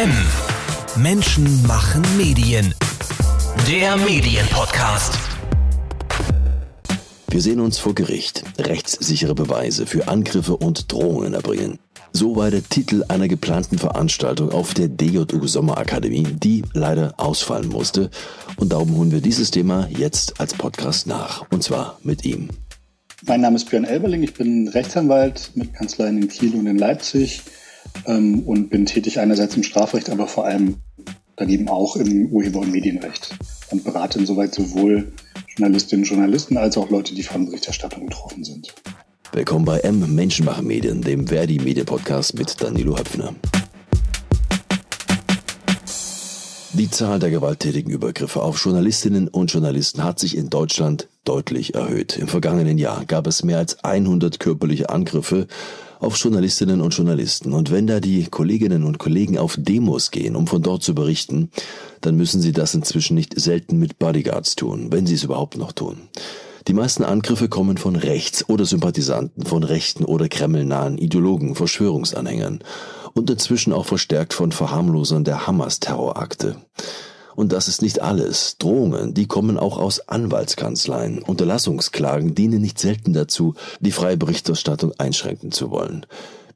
M. Menschen machen Medien. Der Medienpodcast. Wir sehen uns vor Gericht. Rechtssichere Beweise für Angriffe und Drohungen erbringen. So war der Titel einer geplanten Veranstaltung auf der DJU Sommerakademie, die leider ausfallen musste. Und darum holen wir dieses Thema jetzt als Podcast nach. Und zwar mit ihm. Mein Name ist Björn Elberling. Ich bin Rechtsanwalt mit Kanzleien in Kiel und in Leipzig ähm, und bin tätig einerseits im Strafrecht, aber vor allem daneben auch im Urheber- und Medienrecht und berate insoweit sowohl Journalistinnen und Journalisten als auch Leute, die von Berichterstattung betroffen sind. Willkommen bei M Menschenmacher Medien, dem Verdi Medien Podcast mit Danilo Höpfner. Die Zahl der gewalttätigen Übergriffe auf Journalistinnen und Journalisten hat sich in Deutschland deutlich erhöht. Im vergangenen Jahr gab es mehr als 100 körperliche Angriffe auf Journalistinnen und Journalisten. Und wenn da die Kolleginnen und Kollegen auf Demos gehen, um von dort zu berichten, dann müssen sie das inzwischen nicht selten mit Bodyguards tun, wenn sie es überhaupt noch tun. Die meisten Angriffe kommen von rechts oder Sympathisanten, von rechten oder kremlnahen Ideologen, Verschwörungsanhängern und inzwischen auch verstärkt von Verharmlosern der Hamas-Terrorakte. Und das ist nicht alles. Drohungen, die kommen auch aus Anwaltskanzleien. Unterlassungsklagen dienen nicht selten dazu, die freie Berichterstattung einschränken zu wollen.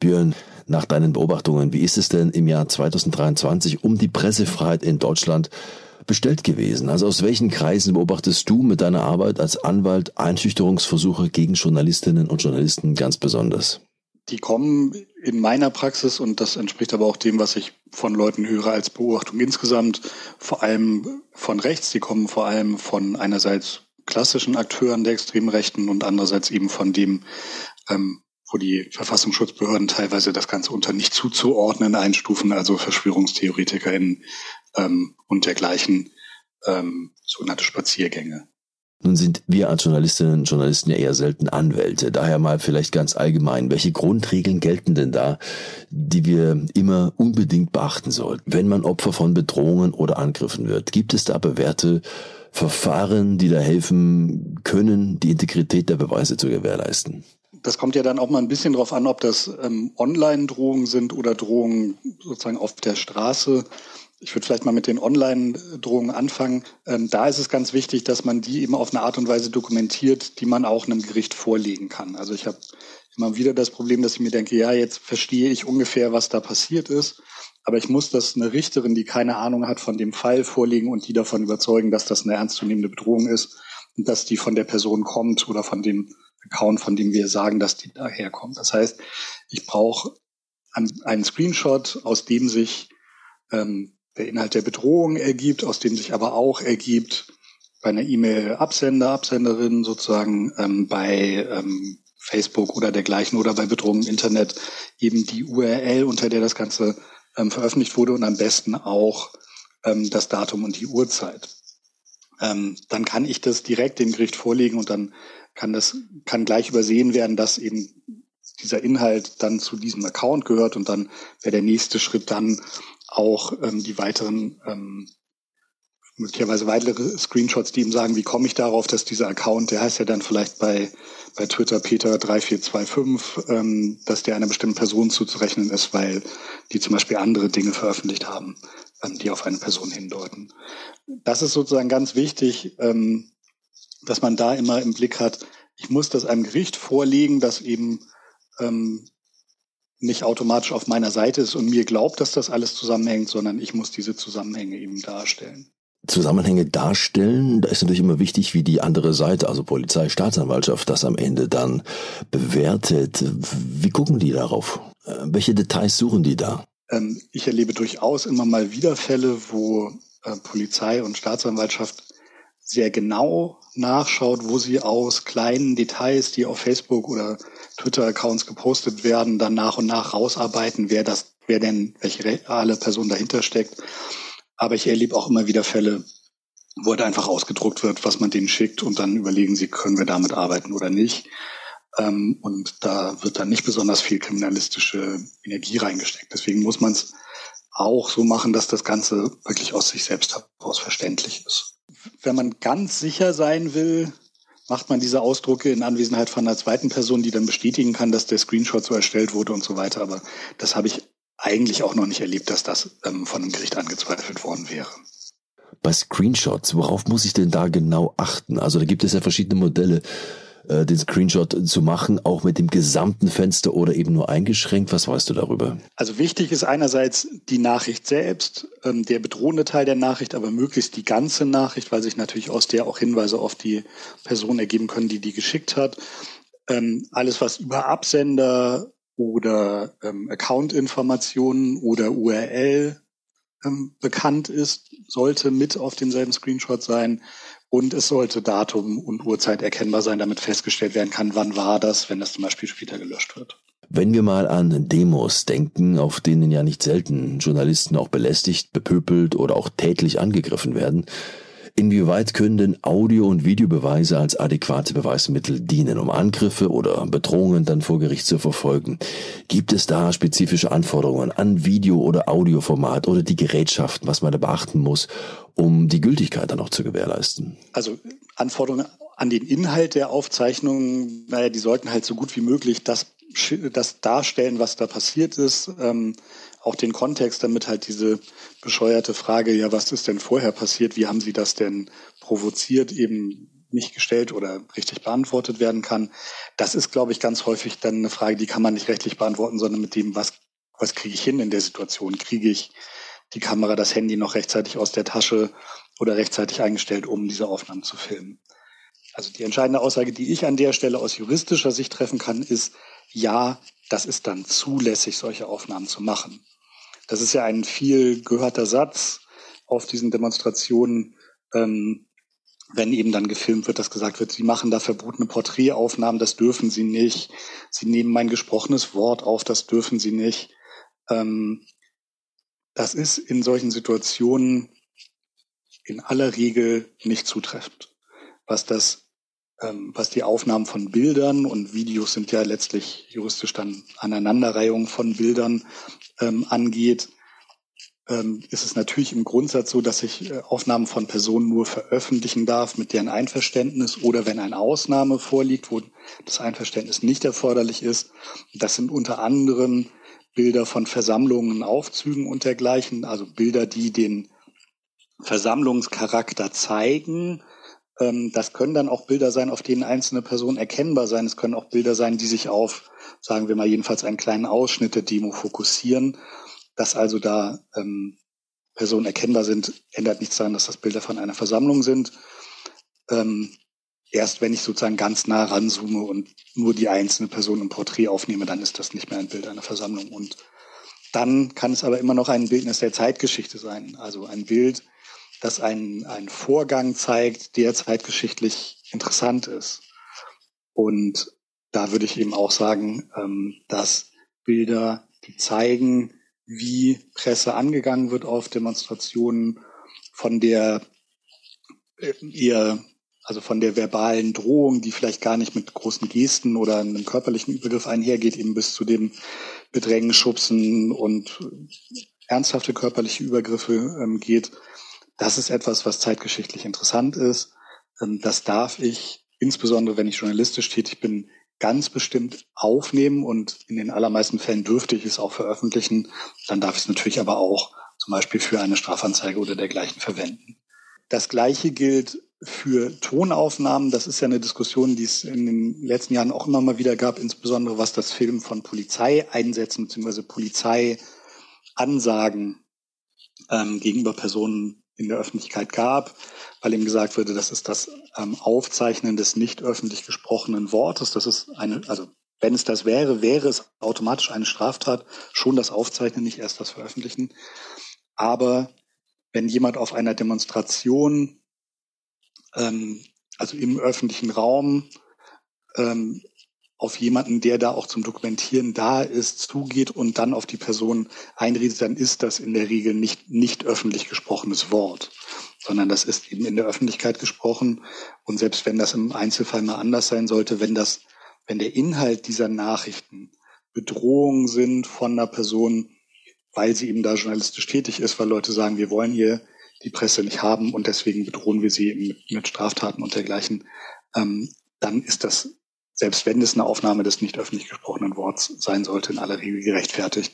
Björn, nach deinen Beobachtungen, wie ist es denn im Jahr 2023 um die Pressefreiheit in Deutschland bestellt gewesen? Also aus welchen Kreisen beobachtest du mit deiner Arbeit als Anwalt Einschüchterungsversuche gegen Journalistinnen und Journalisten ganz besonders? Die kommen in meiner Praxis, und das entspricht aber auch dem, was ich von Leuten höre als Beobachtung insgesamt, vor allem von rechts. Die kommen vor allem von einerseits klassischen Akteuren der extremen Rechten und andererseits eben von dem, ähm, wo die Verfassungsschutzbehörden teilweise das Ganze unter nicht zuzuordnen einstufen, also VerschwörungstheoretikerInnen ähm, und dergleichen ähm, sogenannte Spaziergänge. Nun sind wir als Journalistinnen und Journalisten ja eher selten Anwälte. Daher mal vielleicht ganz allgemein. Welche Grundregeln gelten denn da, die wir immer unbedingt beachten sollten, wenn man Opfer von Bedrohungen oder Angriffen wird? Gibt es da bewährte Verfahren, die da helfen können, die Integrität der Beweise zu gewährleisten? Das kommt ja dann auch mal ein bisschen darauf an, ob das ähm, Online-Drohungen sind oder Drohungen sozusagen auf der Straße. Ich würde vielleicht mal mit den Online-Drohungen anfangen. Ähm, da ist es ganz wichtig, dass man die eben auf eine Art und Weise dokumentiert, die man auch einem Gericht vorlegen kann. Also ich habe immer wieder das Problem, dass ich mir denke, ja, jetzt verstehe ich ungefähr, was da passiert ist. Aber ich muss das eine Richterin, die keine Ahnung hat von dem Fall vorlegen und die davon überzeugen, dass das eine ernstzunehmende Bedrohung ist und dass die von der Person kommt oder von dem Account, von dem wir sagen, dass die daherkommt. Das heißt, ich brauche einen Screenshot, aus dem sich ähm, der Inhalt der Bedrohung ergibt, aus dem sich aber auch ergibt bei einer E-Mail-Absender, Absenderin sozusagen ähm, bei ähm, Facebook oder dergleichen oder bei Bedrohung im Internet eben die URL, unter der das Ganze ähm, veröffentlicht wurde und am besten auch ähm, das Datum und die Uhrzeit. Ähm, dann kann ich das direkt dem Gericht vorlegen und dann kann das kann gleich übersehen werden, dass eben dieser Inhalt dann zu diesem Account gehört und dann wäre der nächste Schritt dann auch ähm, die weiteren, ähm, möglicherweise weitere Screenshots, die ihm sagen, wie komme ich darauf, dass dieser Account, der heißt ja dann vielleicht bei, bei Twitter Peter 3425, ähm, dass der einer bestimmten Person zuzurechnen ist, weil die zum Beispiel andere Dinge veröffentlicht haben, ähm, die auf eine Person hindeuten. Das ist sozusagen ganz wichtig, ähm, dass man da immer im Blick hat, ich muss das einem Gericht vorlegen, dass eben ähm, nicht automatisch auf meiner Seite ist und mir glaubt, dass das alles zusammenhängt, sondern ich muss diese Zusammenhänge eben darstellen. Zusammenhänge darstellen, da ist natürlich immer wichtig, wie die andere Seite, also Polizei, Staatsanwaltschaft, das am Ende dann bewertet. Wie gucken die darauf? Äh, welche Details suchen die da? Ähm, ich erlebe durchaus immer mal wieder Fälle, wo äh, Polizei und Staatsanwaltschaft sehr genau nachschaut, wo sie aus kleinen Details, die auf Facebook oder Twitter-Accounts gepostet werden, dann nach und nach rausarbeiten, wer das, wer denn, welche reale Person dahinter steckt. Aber ich erlebe auch immer wieder Fälle, wo halt einfach ausgedruckt wird, was man denen schickt und dann überlegen sie, können wir damit arbeiten oder nicht. Ähm, und da wird dann nicht besonders viel kriminalistische Energie reingesteckt. Deswegen muss man es auch so machen, dass das Ganze wirklich aus sich selbst heraus verständlich ist. Wenn man ganz sicher sein will, macht man diese Ausdrucke in Anwesenheit von einer zweiten Person, die dann bestätigen kann, dass der Screenshot so erstellt wurde und so weiter. Aber das habe ich eigentlich auch noch nicht erlebt, dass das ähm, von einem Gericht angezweifelt worden wäre. Bei Screenshots, worauf muss ich denn da genau achten? Also da gibt es ja verschiedene Modelle, äh, den Screenshot zu machen, auch mit dem gesamten Fenster oder eben nur eingeschränkt. Was weißt du darüber? Also wichtig ist einerseits die Nachricht selbst, ähm, der bedrohende Teil der Nachricht, aber möglichst die ganze Nachricht, weil sich natürlich aus der auch Hinweise auf die Person ergeben können, die die geschickt hat. Ähm, alles, was über Absender oder ähm, Account-Informationen oder URL ähm, bekannt ist, sollte mit auf demselben Screenshot sein. Und es sollte Datum und Uhrzeit erkennbar sein, damit festgestellt werden kann, wann war das, wenn das zum Beispiel später gelöscht wird. Wenn wir mal an Demos denken, auf denen ja nicht selten Journalisten auch belästigt, bepöbelt oder auch tätlich angegriffen werden, Inwieweit können denn Audio- und Videobeweise als adäquate Beweismittel dienen, um Angriffe oder Bedrohungen dann vor Gericht zu verfolgen? Gibt es da spezifische Anforderungen an Video- oder Audioformat oder die Gerätschaften, was man da beachten muss, um die Gültigkeit dann auch zu gewährleisten? Also Anforderungen an den Inhalt der Aufzeichnungen, naja, die sollten halt so gut wie möglich das, das darstellen, was da passiert ist. Ähm, auch den Kontext, damit halt diese bescheuerte Frage, ja, was ist denn vorher passiert, wie haben Sie das denn provoziert, eben nicht gestellt oder richtig beantwortet werden kann. Das ist, glaube ich, ganz häufig dann eine Frage, die kann man nicht rechtlich beantworten, sondern mit dem, was, was kriege ich hin in der Situation? Kriege ich die Kamera, das Handy noch rechtzeitig aus der Tasche oder rechtzeitig eingestellt, um diese Aufnahmen zu filmen? Also die entscheidende Aussage, die ich an der Stelle aus juristischer Sicht treffen kann, ist, ja, das ist dann zulässig, solche Aufnahmen zu machen. Das ist ja ein viel gehörter Satz auf diesen Demonstrationen, ähm, wenn eben dann gefilmt wird, dass gesagt wird, Sie machen da verbotene Porträtaufnahmen, das dürfen Sie nicht. Sie nehmen mein gesprochenes Wort auf, das dürfen Sie nicht. Ähm, das ist in solchen Situationen in aller Regel nicht zutreffend. Was das, was die Aufnahmen von Bildern und Videos sind ja letztlich juristisch dann Aneinanderreihung von Bildern ähm, angeht, ähm, ist es natürlich im Grundsatz so, dass ich äh, Aufnahmen von Personen nur veröffentlichen darf mit deren Einverständnis oder wenn eine Ausnahme vorliegt, wo das Einverständnis nicht erforderlich ist. Das sind unter anderem Bilder von Versammlungen, Aufzügen und dergleichen, also Bilder, die den Versammlungscharakter zeigen. Ähm, das können dann auch Bilder sein, auf denen einzelne Personen erkennbar sein. Es können auch Bilder sein, die sich auf sagen wir mal jedenfalls einen kleinen Ausschnitt der Demo fokussieren. Dass also da ähm, Personen erkennbar sind, ändert nichts daran, dass das Bilder von einer Versammlung sind. Ähm, erst wenn ich sozusagen ganz nah ranzoome und nur die einzelne Person im Porträt aufnehme, dann ist das nicht mehr ein Bild einer Versammlung. Und dann kann es aber immer noch ein Bildnis der Zeitgeschichte sein. Also ein Bild, das einen, einen Vorgang zeigt, der zeitgeschichtlich interessant ist. Und da würde ich eben auch sagen, ähm, dass Bilder, die zeigen, wie Presse angegangen wird auf Demonstrationen, von der äh, eher, also von der verbalen Drohung, die vielleicht gar nicht mit großen Gesten oder einem körperlichen Übergriff einhergeht, eben bis zu dem Bedrängen, Schubsen und ernsthafte körperliche Übergriffe ähm, geht. Das ist etwas, was zeitgeschichtlich interessant ist. Ähm, das darf ich, insbesondere wenn ich journalistisch tätig bin, ganz bestimmt aufnehmen und in den allermeisten Fällen dürfte ich es auch veröffentlichen. Dann darf ich es natürlich aber auch zum Beispiel für eine Strafanzeige oder dergleichen verwenden. Das Gleiche gilt für Tonaufnahmen. Das ist ja eine Diskussion, die es in den letzten Jahren auch immer mal wieder gab, insbesondere was das Film von Polizeieinsätzen bzw. Polizeiansagen ähm, gegenüber Personen in der Öffentlichkeit gab weil ihm gesagt wurde, das ist das ähm, Aufzeichnen des nicht öffentlich gesprochenen Wortes. Das ist eine, also wenn es das wäre, wäre es automatisch eine Straftat, schon das Aufzeichnen, nicht erst das Veröffentlichen. Aber wenn jemand auf einer Demonstration, ähm, also im öffentlichen Raum, ähm, auf jemanden, der da auch zum Dokumentieren da ist, zugeht und dann auf die Person einredet, dann ist das in der Regel nicht, nicht öffentlich gesprochenes Wort sondern das ist eben in der Öffentlichkeit gesprochen. Und selbst wenn das im Einzelfall mal anders sein sollte, wenn das, wenn der Inhalt dieser Nachrichten Bedrohungen sind von einer Person, weil sie eben da journalistisch tätig ist, weil Leute sagen, wir wollen hier die Presse nicht haben und deswegen bedrohen wir sie mit, Straftaten und dergleichen, ähm, dann ist das, selbst wenn es eine Aufnahme des nicht öffentlich gesprochenen Worts sein sollte, in aller Regel gerechtfertigt.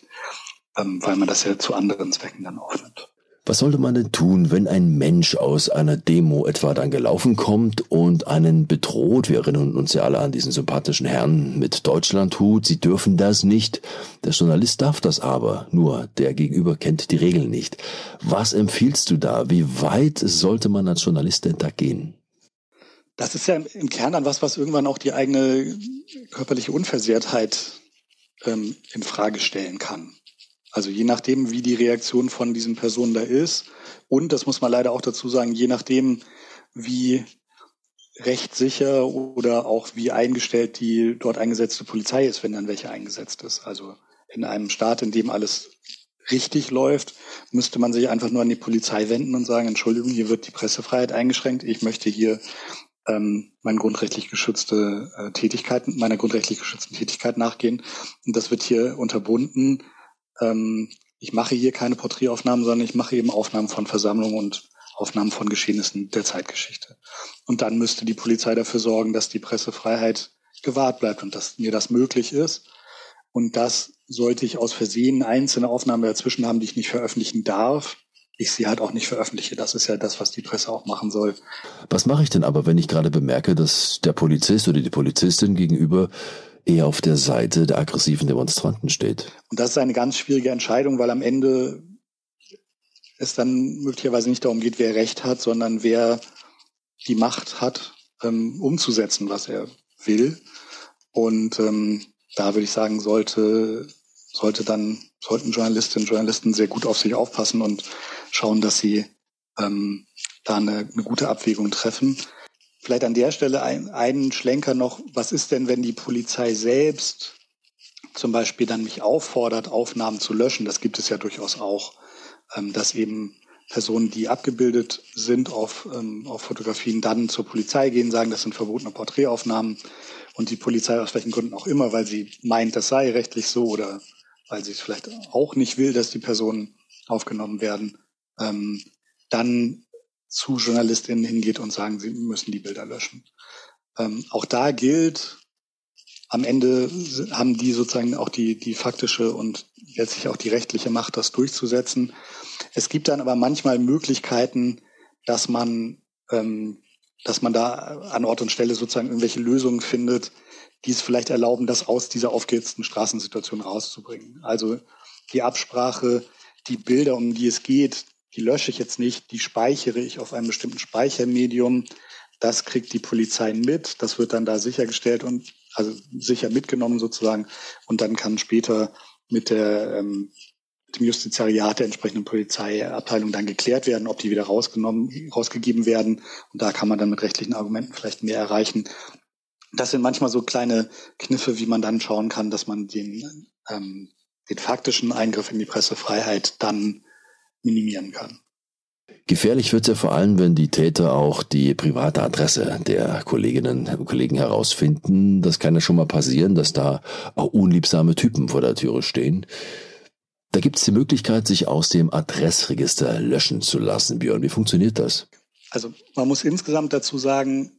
ähm, weil man das ja zu anderen Zwecken dann aufnimmt. Was sollte man denn tun, wenn ein Mensch aus einer Demo etwa dann gelaufen kommt und einen bedroht? Wir erinnern uns ja alle an diesen sympathischen Herrn mit Deutschlandhut. Sie dürfen das nicht. Der Journalist darf das aber. Nur der Gegenüber kennt die Regeln nicht. Was empfiehlst du da? Wie weit sollte man als Journalist denn da gehen? Das ist ja im Kern dann was, was irgendwann auch die eigene körperliche Unversehrtheit ähm, in Frage stellen kann. Also je nachdem, wie die Reaktion von diesen Personen da ist. Und das muss man leider auch dazu sagen, je nachdem, wie rechtssicher oder auch wie eingestellt die dort eingesetzte Polizei ist, wenn dann welche eingesetzt ist. Also in einem Staat, in dem alles richtig läuft, müsste man sich einfach nur an die Polizei wenden und sagen, Entschuldigung, hier wird die Pressefreiheit eingeschränkt. Ich möchte hier ähm, meine grundrechtlich geschützte äh, Tätigkeit, meiner grundrechtlich geschützten Tätigkeit nachgehen. Und das wird hier unterbunden ähm, ich mache hier keine Porträtaufnahmen, sondern ich mache eben Aufnahmen von Versammlungen und Aufnahmen von Geschehnissen der Zeitgeschichte. Und dann müsste die Polizei dafür sorgen, dass die Pressefreiheit gewahrt bleibt und dass mir das möglich ist. Und das sollte ich aus Versehen einzelne Aufnahmen dazwischen haben, die ich nicht veröffentlichen darf. Ich sie halt auch nicht veröffentliche. Das ist ja das, was die Presse auch machen soll. Was mache ich denn aber, wenn ich gerade bemerke, dass der Polizist oder die Polizistin gegenüber eher auf der Seite der aggressiven Demonstranten steht. Und das ist eine ganz schwierige Entscheidung, weil am Ende es dann möglicherweise nicht darum geht, wer Recht hat, sondern wer die Macht hat, ähm, umzusetzen, was er will. Und ähm, da würde ich sagen, sollte, sollte dann, sollten Journalistinnen und Journalisten sehr gut auf sich aufpassen und schauen, dass sie ähm, da eine, eine gute Abwägung treffen. Vielleicht an der Stelle ein, einen Schlenker noch. Was ist denn, wenn die Polizei selbst zum Beispiel dann mich auffordert, Aufnahmen zu löschen? Das gibt es ja durchaus auch, ähm, dass eben Personen, die abgebildet sind auf, ähm, auf Fotografien, dann zur Polizei gehen, sagen, das sind verbotene Porträtaufnahmen und die Polizei aus welchen Gründen auch immer, weil sie meint, das sei rechtlich so oder weil sie es vielleicht auch nicht will, dass die Personen aufgenommen werden, ähm, dann zu JournalistInnen hingeht und sagen, sie müssen die Bilder löschen. Ähm, auch da gilt, am Ende haben die sozusagen auch die, die faktische und letztlich auch die rechtliche Macht, das durchzusetzen. Es gibt dann aber manchmal Möglichkeiten, dass man, ähm, dass man da an Ort und Stelle sozusagen irgendwelche Lösungen findet, die es vielleicht erlauben, das aus dieser aufgehitzten Straßensituation rauszubringen. Also die Absprache, die Bilder, um die es geht, die lösche ich jetzt nicht, die speichere ich auf einem bestimmten Speichermedium. Das kriegt die Polizei mit, das wird dann da sichergestellt und also sicher mitgenommen sozusagen und dann kann später mit der ähm, dem Justizariat der entsprechenden Polizeiabteilung dann geklärt werden, ob die wieder rausgenommen, rausgegeben werden. Und da kann man dann mit rechtlichen Argumenten vielleicht mehr erreichen. Das sind manchmal so kleine Kniffe, wie man dann schauen kann, dass man den, ähm, den faktischen Eingriff in die Pressefreiheit dann minimieren kann. Gefährlich wird es ja vor allem, wenn die Täter auch die private Adresse der Kolleginnen und Kollegen herausfinden. Das kann ja schon mal passieren, dass da auch unliebsame Typen vor der Türe stehen. Da gibt es die Möglichkeit, sich aus dem Adressregister löschen zu lassen. Björn, wie funktioniert das? Also man muss insgesamt dazu sagen,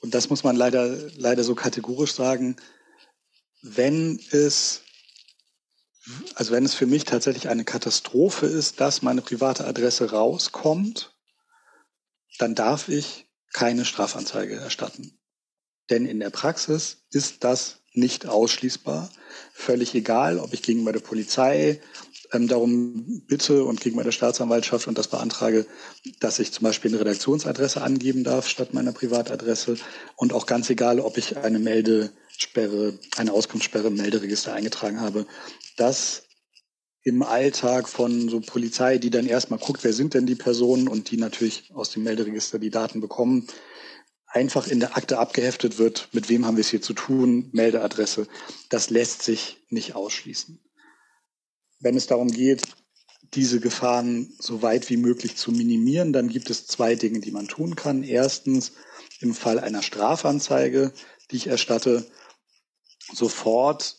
und das muss man leider, leider so kategorisch sagen, wenn es also wenn es für mich tatsächlich eine Katastrophe ist, dass meine private Adresse rauskommt, dann darf ich keine Strafanzeige erstatten. Denn in der Praxis ist das nicht ausschließbar. Völlig egal, ob ich gegenüber der Polizei ähm, darum bitte und gegenüber der Staatsanwaltschaft und das beantrage, dass ich zum Beispiel eine Redaktionsadresse angeben darf statt meiner Privatadresse. Und auch ganz egal, ob ich eine Meldesperre, eine Auskunftssperre im Melderegister eingetragen habe das im Alltag von so Polizei, die dann erstmal guckt, wer sind denn die Personen und die natürlich aus dem Melderegister die Daten bekommen, einfach in der Akte abgeheftet wird, mit wem haben wir es hier zu tun, Meldeadresse, das lässt sich nicht ausschließen. Wenn es darum geht, diese Gefahren so weit wie möglich zu minimieren, dann gibt es zwei Dinge, die man tun kann. Erstens, im Fall einer Strafanzeige, die ich erstatte, sofort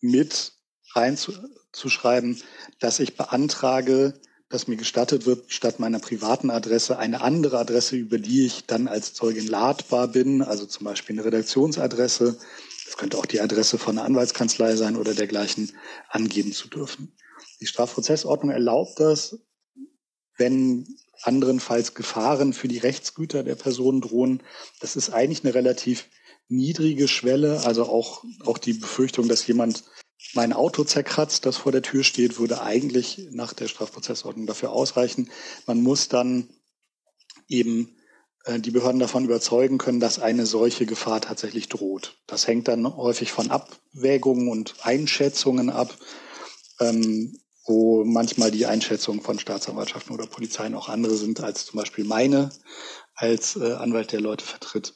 mit reinzuschreiben, dass ich beantrage, dass mir gestattet wird, statt meiner privaten Adresse eine andere Adresse, über die ich dann als Zeugin ladbar bin, also zum Beispiel eine Redaktionsadresse, das könnte auch die Adresse von einer Anwaltskanzlei sein oder dergleichen, angeben zu dürfen. Die Strafprozessordnung erlaubt das, wenn anderenfalls Gefahren für die Rechtsgüter der Person drohen. Das ist eigentlich eine relativ niedrige Schwelle, also auch, auch die Befürchtung, dass jemand mein Auto zerkratzt, das vor der Tür steht, würde eigentlich nach der Strafprozessordnung dafür ausreichen. Man muss dann eben äh, die Behörden davon überzeugen können, dass eine solche Gefahr tatsächlich droht. Das hängt dann häufig von Abwägungen und Einschätzungen ab, ähm, wo manchmal die Einschätzungen von Staatsanwaltschaften oder Polizeien auch andere sind als zum Beispiel meine als äh, Anwalt, der Leute vertritt.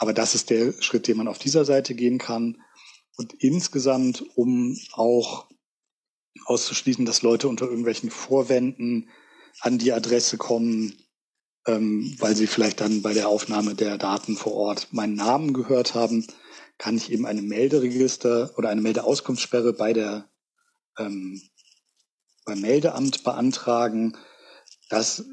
Aber das ist der Schritt, den man auf dieser Seite gehen kann. Und insgesamt, um auch auszuschließen, dass Leute unter irgendwelchen Vorwänden an die Adresse kommen, ähm, weil sie vielleicht dann bei der Aufnahme der Daten vor Ort meinen Namen gehört haben, kann ich eben eine Melderegister oder eine Meldeauskunftssperre bei der ähm, beim Meldeamt beantragen. Das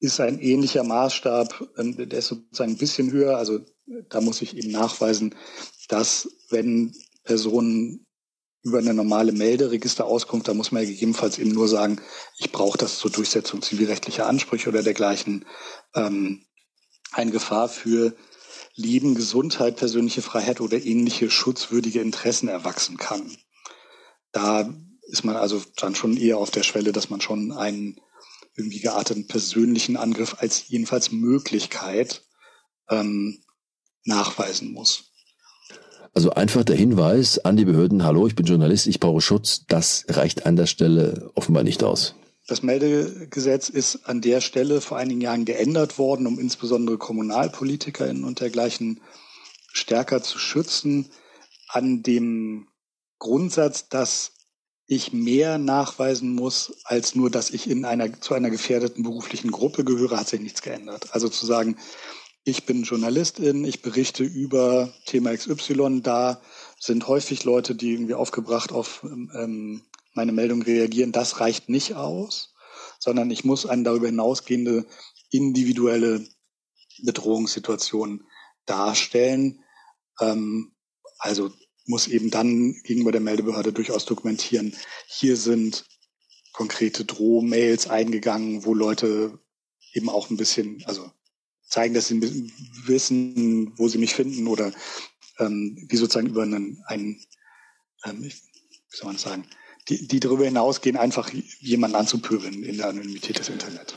ist ein ähnlicher Maßstab, ähm, der ist sozusagen ein bisschen höher. Also da muss ich eben nachweisen, dass wenn Personen über eine normale Melderegisterauskunft, da muss man ja gegebenenfalls eben nur sagen, ich brauche das zur Durchsetzung zivilrechtlicher Ansprüche oder dergleichen, ähm, eine Gefahr für Leben, Gesundheit, persönliche Freiheit oder ähnliche schutzwürdige Interessen erwachsen kann. Da ist man also dann schon eher auf der Schwelle, dass man schon einen irgendwie gearteten persönlichen Angriff als jedenfalls Möglichkeit ähm, nachweisen muss. Also einfach der Hinweis an die Behörden, hallo, ich bin Journalist, ich brauche Schutz, das reicht an der Stelle offenbar nicht aus. Das Meldegesetz ist an der Stelle vor einigen Jahren geändert worden, um insbesondere KommunalpolitikerInnen und dergleichen stärker zu schützen. An dem Grundsatz, dass ich mehr nachweisen muss, als nur, dass ich in einer, zu einer gefährdeten beruflichen Gruppe gehöre, hat sich nichts geändert. Also zu sagen, ich bin Journalistin, ich berichte über Thema XY, da sind häufig Leute, die irgendwie aufgebracht auf ähm, meine Meldung reagieren. Das reicht nicht aus, sondern ich muss eine darüber hinausgehende individuelle Bedrohungssituation darstellen. Ähm, also muss eben dann gegenüber der Meldebehörde durchaus dokumentieren, hier sind konkrete Drohmails eingegangen, wo Leute eben auch ein bisschen, also zeigen, dass sie wissen, wo sie mich finden oder ähm, die sozusagen über einen, einen ähm, wie soll man das sagen, die, die darüber hinausgehen, einfach jemanden anzupöbeln in der Anonymität des Internets.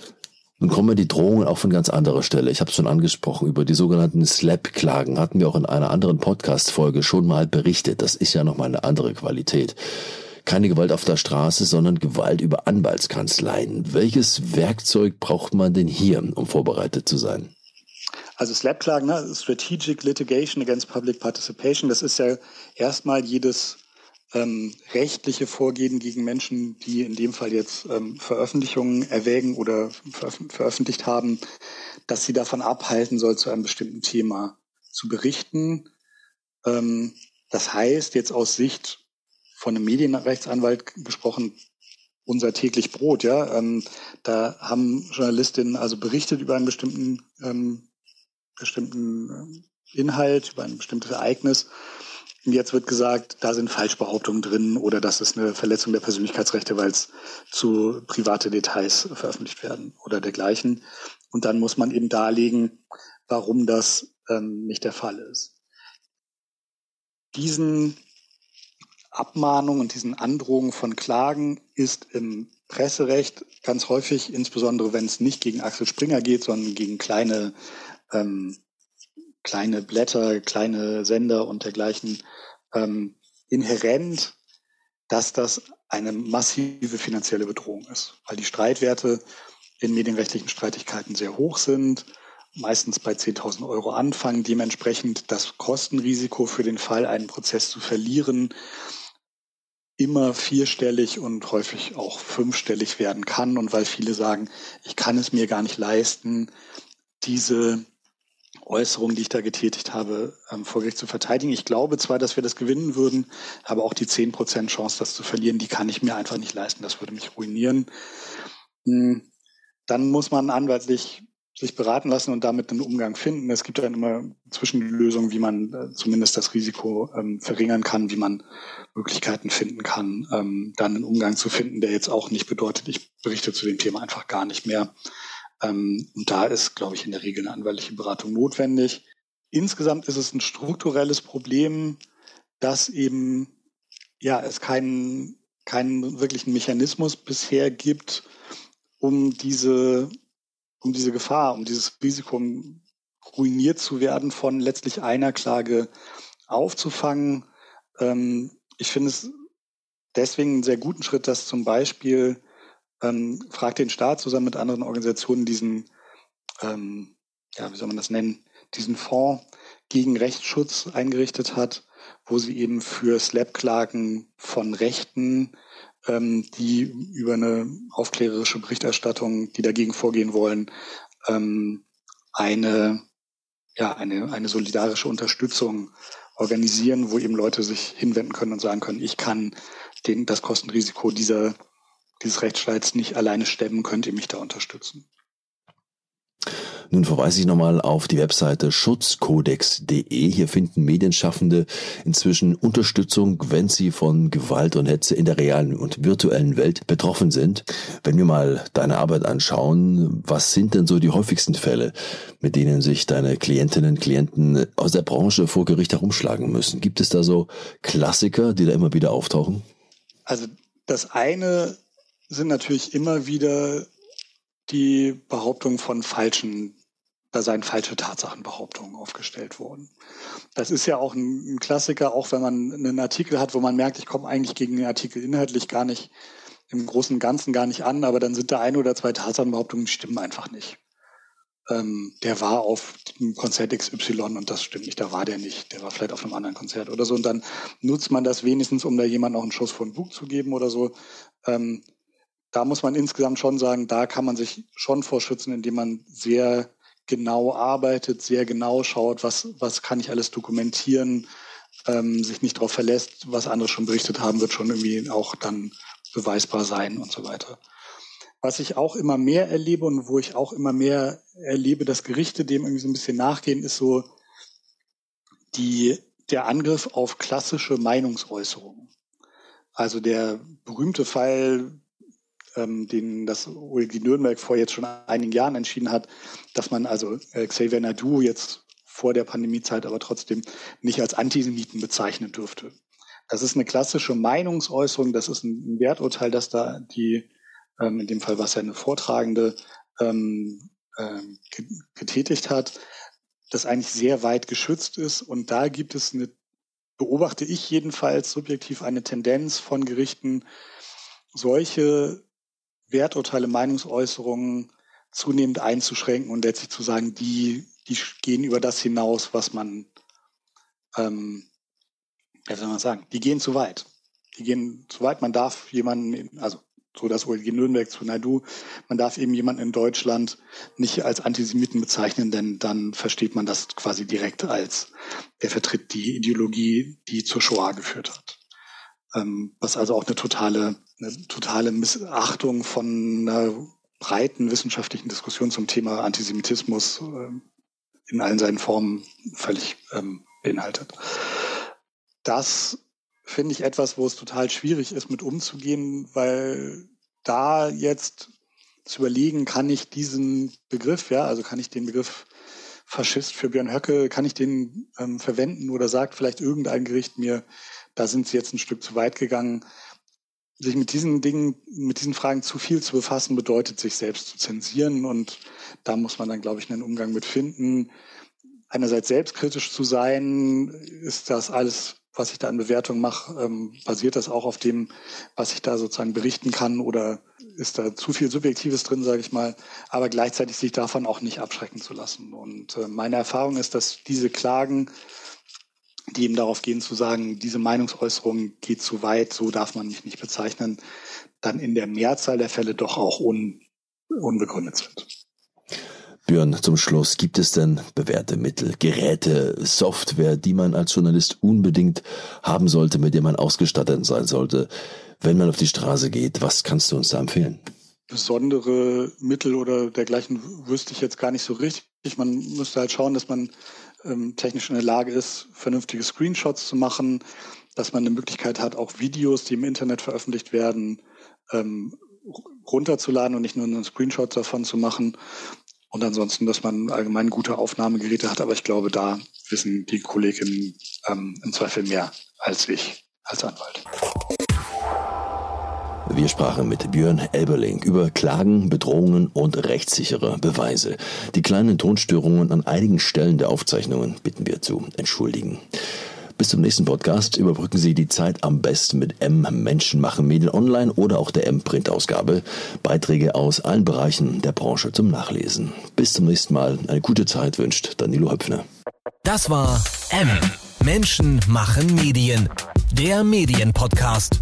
Nun kommen die Drohungen auch von ganz anderer Stelle. Ich habe es schon angesprochen, über die sogenannten Slap-Klagen hatten wir auch in einer anderen Podcast-Folge schon mal berichtet. Das ist ja nochmal eine andere Qualität. Keine Gewalt auf der Straße, sondern Gewalt über Anwaltskanzleien. Welches Werkzeug braucht man denn hier, um vorbereitet zu sein? Also Slap-Klagen, ne? Strategic Litigation Against Public Participation, das ist ja erstmal jedes ähm, rechtliche Vorgehen gegen Menschen, die in dem Fall jetzt ähm, Veröffentlichungen erwägen oder veröf veröffentlicht haben, dass sie davon abhalten soll, zu einem bestimmten Thema zu berichten. Ähm, das heißt, jetzt aus Sicht von einem Medienrechtsanwalt gesprochen, unser täglich Brot, ja. Ähm, da haben Journalistinnen also berichtet über einen bestimmten, ähm, bestimmten ähm, Inhalt, über ein bestimmtes Ereignis und jetzt wird gesagt, da sind Falschbehauptungen drin oder das ist eine Verletzung der Persönlichkeitsrechte, weil es zu private Details veröffentlicht werden oder dergleichen. Und dann muss man eben darlegen, warum das ähm, nicht der Fall ist. Diesen Abmahnungen und diesen Androhungen von Klagen ist im Presserecht ganz häufig, insbesondere wenn es nicht gegen Axel Springer geht, sondern gegen kleine ähm, kleine Blätter, kleine Sender und dergleichen ähm, inhärent, dass das eine massive finanzielle Bedrohung ist, weil die Streitwerte in medienrechtlichen Streitigkeiten sehr hoch sind, meistens bei 10.000 Euro anfangen, dementsprechend das Kostenrisiko für den Fall, einen Prozess zu verlieren, immer vierstellig und häufig auch fünfstellig werden kann. Und weil viele sagen, ich kann es mir gar nicht leisten, diese Äußerung, die ich da getätigt habe, ähm, vor Gericht zu verteidigen. Ich glaube zwar, dass wir das gewinnen würden, aber auch die zehn Prozent Chance, das zu verlieren, die kann ich mir einfach nicht leisten. Das würde mich ruinieren. Hm, dann muss man anwaltlich sich beraten lassen und damit einen Umgang finden. Es gibt dann immer Zwischenlösungen, wie man äh, zumindest das Risiko ähm, verringern kann, wie man Möglichkeiten finden kann, ähm, dann einen Umgang zu finden, der jetzt auch nicht bedeutet, ich berichte zu dem Thema einfach gar nicht mehr. Ähm, und da ist, glaube ich, in der Regel eine anwaltliche Beratung notwendig. Insgesamt ist es ein strukturelles Problem, dass eben ja es keinen keinen wirklichen Mechanismus bisher gibt, um diese um diese Gefahr, um dieses Risiko ruiniert zu werden von letztlich einer Klage aufzufangen. Ähm, ich finde es deswegen einen sehr guten Schritt, dass zum Beispiel ähm, Fragt den Staat zusammen mit anderen Organisationen diesen, ähm, ja, wie soll man das nennen, diesen Fonds gegen Rechtsschutz eingerichtet hat, wo sie eben für Slap-Klagen von Rechten, ähm, die über eine aufklärerische Berichterstattung, die dagegen vorgehen wollen, ähm, eine, ja, eine, eine solidarische Unterstützung organisieren, wo eben Leute sich hinwenden können und sagen können, ich kann den, das Kostenrisiko dieser, dieses Rechtsstreits nicht alleine stemmen, könnt ihr mich da unterstützen. Nun verweise ich nochmal auf die Webseite schutzkodex.de. Hier finden Medienschaffende inzwischen Unterstützung, wenn sie von Gewalt und Hetze in der realen und virtuellen Welt betroffen sind. Wenn wir mal deine Arbeit anschauen, was sind denn so die häufigsten Fälle, mit denen sich deine Klientinnen und Klienten aus der Branche vor Gericht herumschlagen müssen? Gibt es da so Klassiker, die da immer wieder auftauchen? Also das eine sind natürlich immer wieder die Behauptung von falschen, da seien falsche Tatsachenbehauptungen aufgestellt worden. Das ist ja auch ein, Klassiker, auch wenn man einen Artikel hat, wo man merkt, ich komme eigentlich gegen den Artikel inhaltlich gar nicht, im Großen und Ganzen gar nicht an, aber dann sind da ein oder zwei Tatsachenbehauptungen, die stimmen einfach nicht. Ähm, der war auf dem Konzert XY und das stimmt nicht, da war der nicht, der war vielleicht auf einem anderen Konzert oder so und dann nutzt man das wenigstens, um da jemand noch einen Schuss vor den Bug zu geben oder so. Ähm, da muss man insgesamt schon sagen, da kann man sich schon vorschützen, indem man sehr genau arbeitet, sehr genau schaut, was, was kann ich alles dokumentieren, ähm, sich nicht darauf verlässt, was andere schon berichtet haben, wird schon irgendwie auch dann beweisbar sein und so weiter. Was ich auch immer mehr erlebe und wo ich auch immer mehr erlebe, dass Gerichte dem irgendwie so ein bisschen nachgehen, ist so die, der Angriff auf klassische Meinungsäußerungen. Also der berühmte Fall ähm, den das OLG Nürnberg vor jetzt schon einigen Jahren entschieden hat, dass man also äh, Xavier Nadu jetzt vor der Pandemiezeit aber trotzdem nicht als Antisemiten bezeichnen dürfte. Das ist eine klassische Meinungsäußerung, das ist ein Werturteil, das da die, ähm, in dem Fall was ja eine Vortragende, ähm, äh, getätigt hat, das eigentlich sehr weit geschützt ist. Und da gibt es eine, beobachte ich jedenfalls subjektiv eine Tendenz von Gerichten, solche Werturteile, Meinungsäußerungen zunehmend einzuschränken und letztlich zu sagen, die, die gehen über das hinaus, was man, ähm, wie soll man sagen, die gehen zu weit. Die gehen zu weit. Man darf jemanden, also so das OLG Nürnberg zu Naidu, man darf eben jemanden in Deutschland nicht als Antisemiten bezeichnen, denn dann versteht man das quasi direkt als, der vertritt die Ideologie, die zur Shoah geführt hat. Ähm, was also auch eine totale, eine totale Missachtung von einer breiten wissenschaftlichen Diskussion zum Thema Antisemitismus äh, in allen seinen Formen völlig ähm, beinhaltet. Das finde ich etwas, wo es total schwierig ist, mit umzugehen, weil da jetzt zu überlegen, kann ich diesen Begriff, ja, also kann ich den Begriff Faschist für Björn Höcke, kann ich den ähm, verwenden oder sagt vielleicht irgendein Gericht mir, da sind sie jetzt ein Stück zu weit gegangen. Sich mit diesen Dingen, mit diesen Fragen zu viel zu befassen, bedeutet, sich selbst zu zensieren. Und da muss man dann, glaube ich, einen Umgang mit finden. Einerseits selbstkritisch zu sein, ist das alles, was ich da an Bewertung mache, ähm, basiert das auch auf dem, was ich da sozusagen berichten kann oder ist da zu viel Subjektives drin, sage ich mal, aber gleichzeitig sich davon auch nicht abschrecken zu lassen. Und äh, meine Erfahrung ist, dass diese Klagen die eben darauf gehen zu sagen, diese Meinungsäußerung geht zu weit, so darf man mich nicht bezeichnen, dann in der Mehrzahl der Fälle doch auch un, unbegründet sind. Björn, zum Schluss, gibt es denn bewährte Mittel, Geräte, Software, die man als Journalist unbedingt haben sollte, mit der man ausgestattet sein sollte, wenn man auf die Straße geht? Was kannst du uns da empfehlen? besondere Mittel oder dergleichen wüsste ich jetzt gar nicht so richtig. Man müsste halt schauen, dass man ähm, technisch in der Lage ist, vernünftige Screenshots zu machen, dass man eine Möglichkeit hat, auch Videos, die im Internet veröffentlicht werden, ähm, runterzuladen und nicht nur einen Screenshot davon zu machen. Und ansonsten, dass man allgemein gute Aufnahmegeräte hat. Aber ich glaube, da wissen die Kolleginnen ähm, im Zweifel mehr als ich als Anwalt. Wir sprachen mit Björn Elberling über Klagen, Bedrohungen und rechtssichere Beweise. Die kleinen Tonstörungen an einigen Stellen der Aufzeichnungen bitten wir zu entschuldigen. Bis zum nächsten Podcast überbrücken Sie die Zeit am besten mit M Menschen machen Medien online oder auch der M Printausgabe. Beiträge aus allen Bereichen der Branche zum Nachlesen. Bis zum nächsten Mal. Eine gute Zeit wünscht Danilo Höpfner. Das war M Menschen machen Medien. Der Medienpodcast.